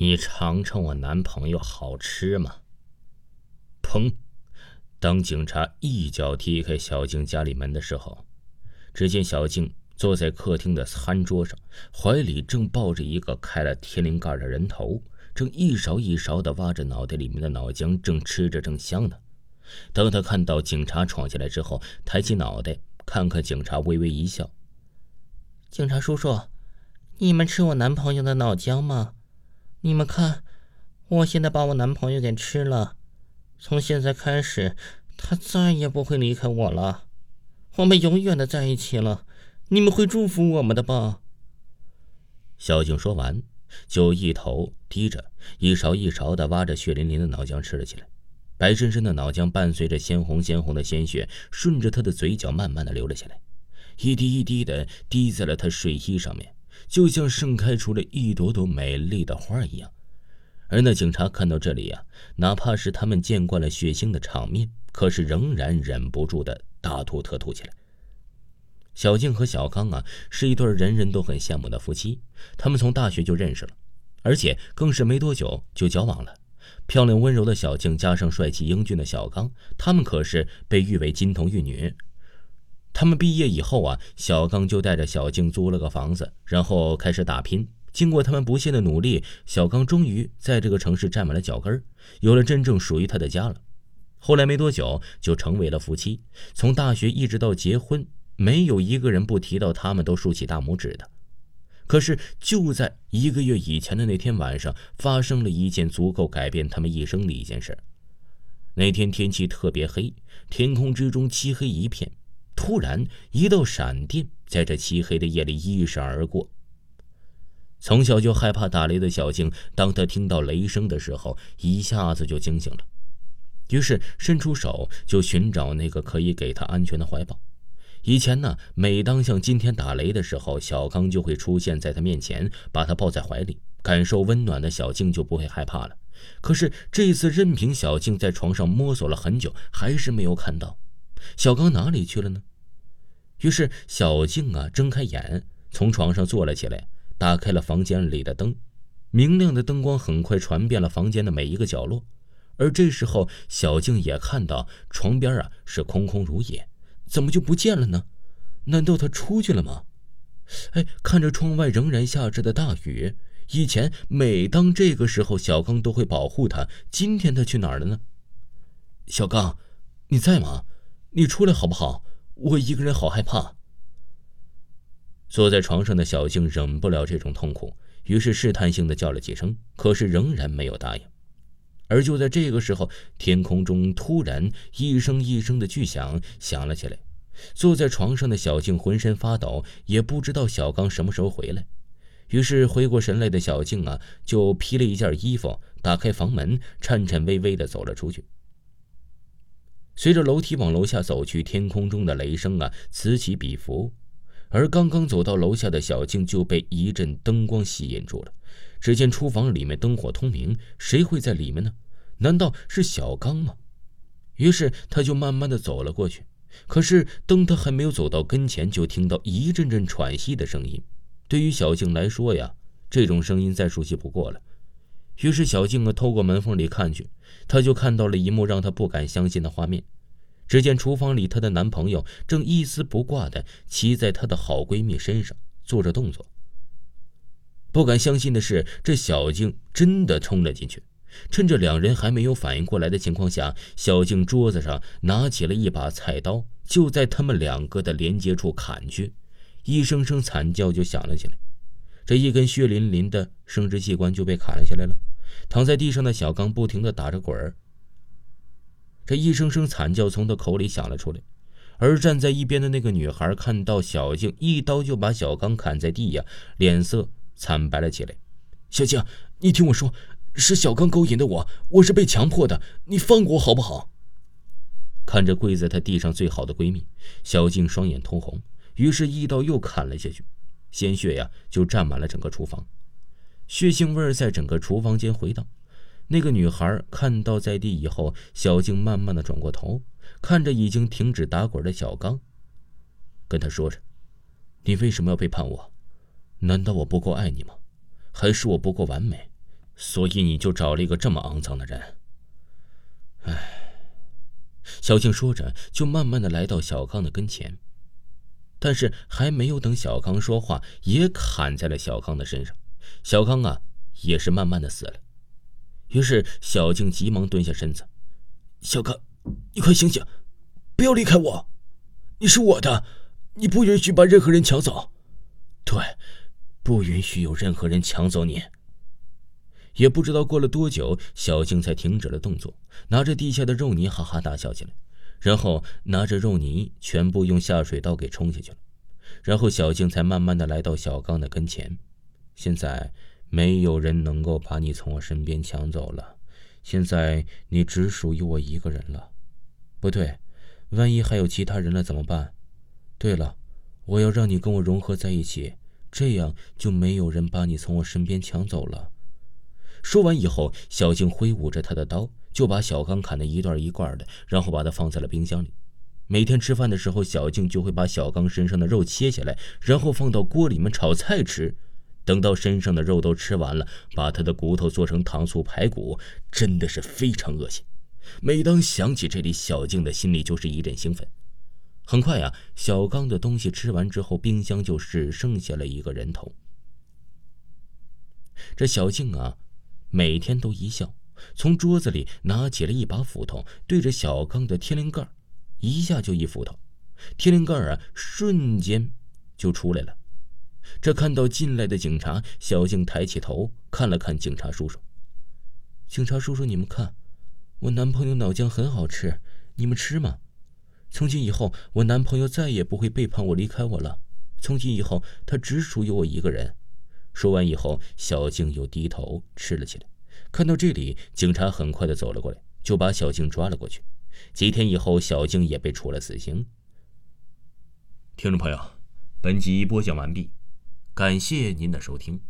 你尝尝我男朋友好吃吗？砰！当警察一脚踢开小静家里门的时候，只见小静坐在客厅的餐桌上，怀里正抱着一个开了天灵盖的人头，正一勺一勺的挖着脑袋里面的脑浆，正吃着正香呢。当他看到警察闯进来之后，抬起脑袋看看警察，微微一笑：“警察叔叔，你们吃我男朋友的脑浆吗？”你们看，我现在把我男朋友给吃了，从现在开始，他再也不会离开我了，我们永远的在一起了。你们会祝福我们的吧？小静说完，就一头低着，一勺一勺的挖着血淋淋的脑浆吃了起来。白深深的脑浆伴随着鲜红鲜红的鲜血，顺着她的嘴角慢慢的流了下来，一滴一滴的滴在了她睡衣上面。就像盛开出了一朵朵美丽的花一样，而那警察看到这里呀，哪怕是他们见惯了血腥的场面，可是仍然忍不住的大吐特吐起来。小静和小刚啊，是一对人人都很羡慕的夫妻，他们从大学就认识了，而且更是没多久就交往了。漂亮温柔的小静加上帅气英俊的小刚，他们可是被誉为金童玉女。他们毕业以后啊，小刚就带着小静租了个房子，然后开始打拼。经过他们不懈的努力，小刚终于在这个城市站稳了脚跟有了真正属于他的家了。后来没多久就成为了夫妻，从大学一直到结婚，没有一个人不提到他们都竖起大拇指的。可是就在一个月以前的那天晚上，发生了一件足够改变他们一生的一件事。那天天气特别黑，天空之中漆黑一片。突然，一道闪电在这漆黑的夜里一闪而过。从小就害怕打雷的小静，当他听到雷声的时候，一下子就惊醒了。于是伸出手就寻找那个可以给他安全的怀抱。以前呢，每当像今天打雷的时候，小刚就会出现在他面前，把他抱在怀里，感受温暖的小静就不会害怕了。可是这次，任凭小静在床上摸索了很久，还是没有看到小刚哪里去了呢？于是小静啊睁开眼，从床上坐了起来，打开了房间里的灯，明亮的灯光很快传遍了房间的每一个角落。而这时候，小静也看到床边啊是空空如也，怎么就不见了呢？难道他出去了吗？哎，看着窗外仍然下着的大雨，以前每当这个时候，小刚都会保护他，今天他去哪儿了呢？小刚，你在吗？你出来好不好？我一个人好害怕。坐在床上的小静忍不了这种痛苦，于是试探性的叫了几声，可是仍然没有答应。而就在这个时候，天空中突然一声一声的巨响响了起来。坐在床上的小静浑身发抖，也不知道小刚什么时候回来。于是回过神来的小静啊，就披了一件衣服，打开房门，颤颤巍巍的走了出去。随着楼梯往楼下走去，天空中的雷声啊此起彼伏，而刚刚走到楼下的小静就被一阵灯光吸引住了。只见厨房里面灯火通明，谁会在里面呢？难道是小刚吗？于是他就慢慢的走了过去。可是当他还没有走到跟前，就听到一阵阵喘息的声音。对于小静来说呀，这种声音再熟悉不过了。于是小静啊，透过门缝里看去，她就看到了一幕让她不敢相信的画面。只见厨房里，她的男朋友正一丝不挂的骑在她的好闺蜜身上做着动作。不敢相信的是，这小静真的冲了进去，趁着两人还没有反应过来的情况下，小静桌子上拿起了一把菜刀，就在他们两个的连接处砍去，一声声惨叫就响了起来。这一根血淋淋的生殖器官就被砍了下来了。躺在地上的小刚不停地打着滚儿，这一声声惨叫从他口里响了出来。而站在一边的那个女孩看到小静一刀就把小刚砍在地呀，脸色惨白了起来。小静，你听我说，是小刚勾引的我，我是被强迫的，你放过我好不好？看着跪在他地上最好的闺蜜，小静双眼通红，于是一刀又砍了下去，鲜血呀就沾满了整个厨房。血腥味在整个厨房间回荡。那个女孩看到在地以后，小静慢慢的转过头，看着已经停止打滚的小刚，跟他说着：“你为什么要背叛我？难道我不够爱你吗？还是我不够完美？所以你就找了一个这么肮脏的人。唉，小静说着，就慢慢的来到小康的跟前。但是还没有等小康说话，也砍在了小康的身上。小康啊，也是慢慢的死了。于是小静急忙蹲下身子：“小康，你快醒醒，不要离开我！你是我的，你不允许把任何人抢走。对，不允许有任何人抢走你。”也不知道过了多久，小静才停止了动作，拿着地下的肉泥哈哈大笑起来。然后拿着肉泥全部用下水道给冲下去了，然后小静才慢慢的来到小刚的跟前。现在没有人能够把你从我身边抢走了，现在你只属于我一个人了。不对，万一还有其他人了怎么办？对了，我要让你跟我融合在一起，这样就没有人把你从我身边抢走了。说完以后，小静挥舞着她的刀。就把小刚砍得一段一罐的，然后把它放在了冰箱里。每天吃饭的时候，小静就会把小刚身上的肉切下来，然后放到锅里面炒菜吃。等到身上的肉都吃完了，把他的骨头做成糖醋排骨，真的是非常恶心。每当想起这里，小静的心里就是一阵兴奋。很快呀，小刚的东西吃完之后，冰箱就只剩下了一个人头。这小静啊，每天都一笑。从桌子里拿起了一把斧头，对着小刚的天灵盖一下就一斧头，天灵盖啊，瞬间就出来了。这看到进来的警察，小静抬起头看了看警察叔叔。警察叔叔，你们看，我男朋友脑浆很好吃，你们吃吗？从今以后，我男朋友再也不会背叛我、离开我了。从今以后，他只属于我一个人。说完以后，小静又低头吃了起来。看到这里，警察很快的走了过来，就把小静抓了过去。几天以后，小静也被处了死刑。听众朋友，本集播讲完毕，感谢您的收听。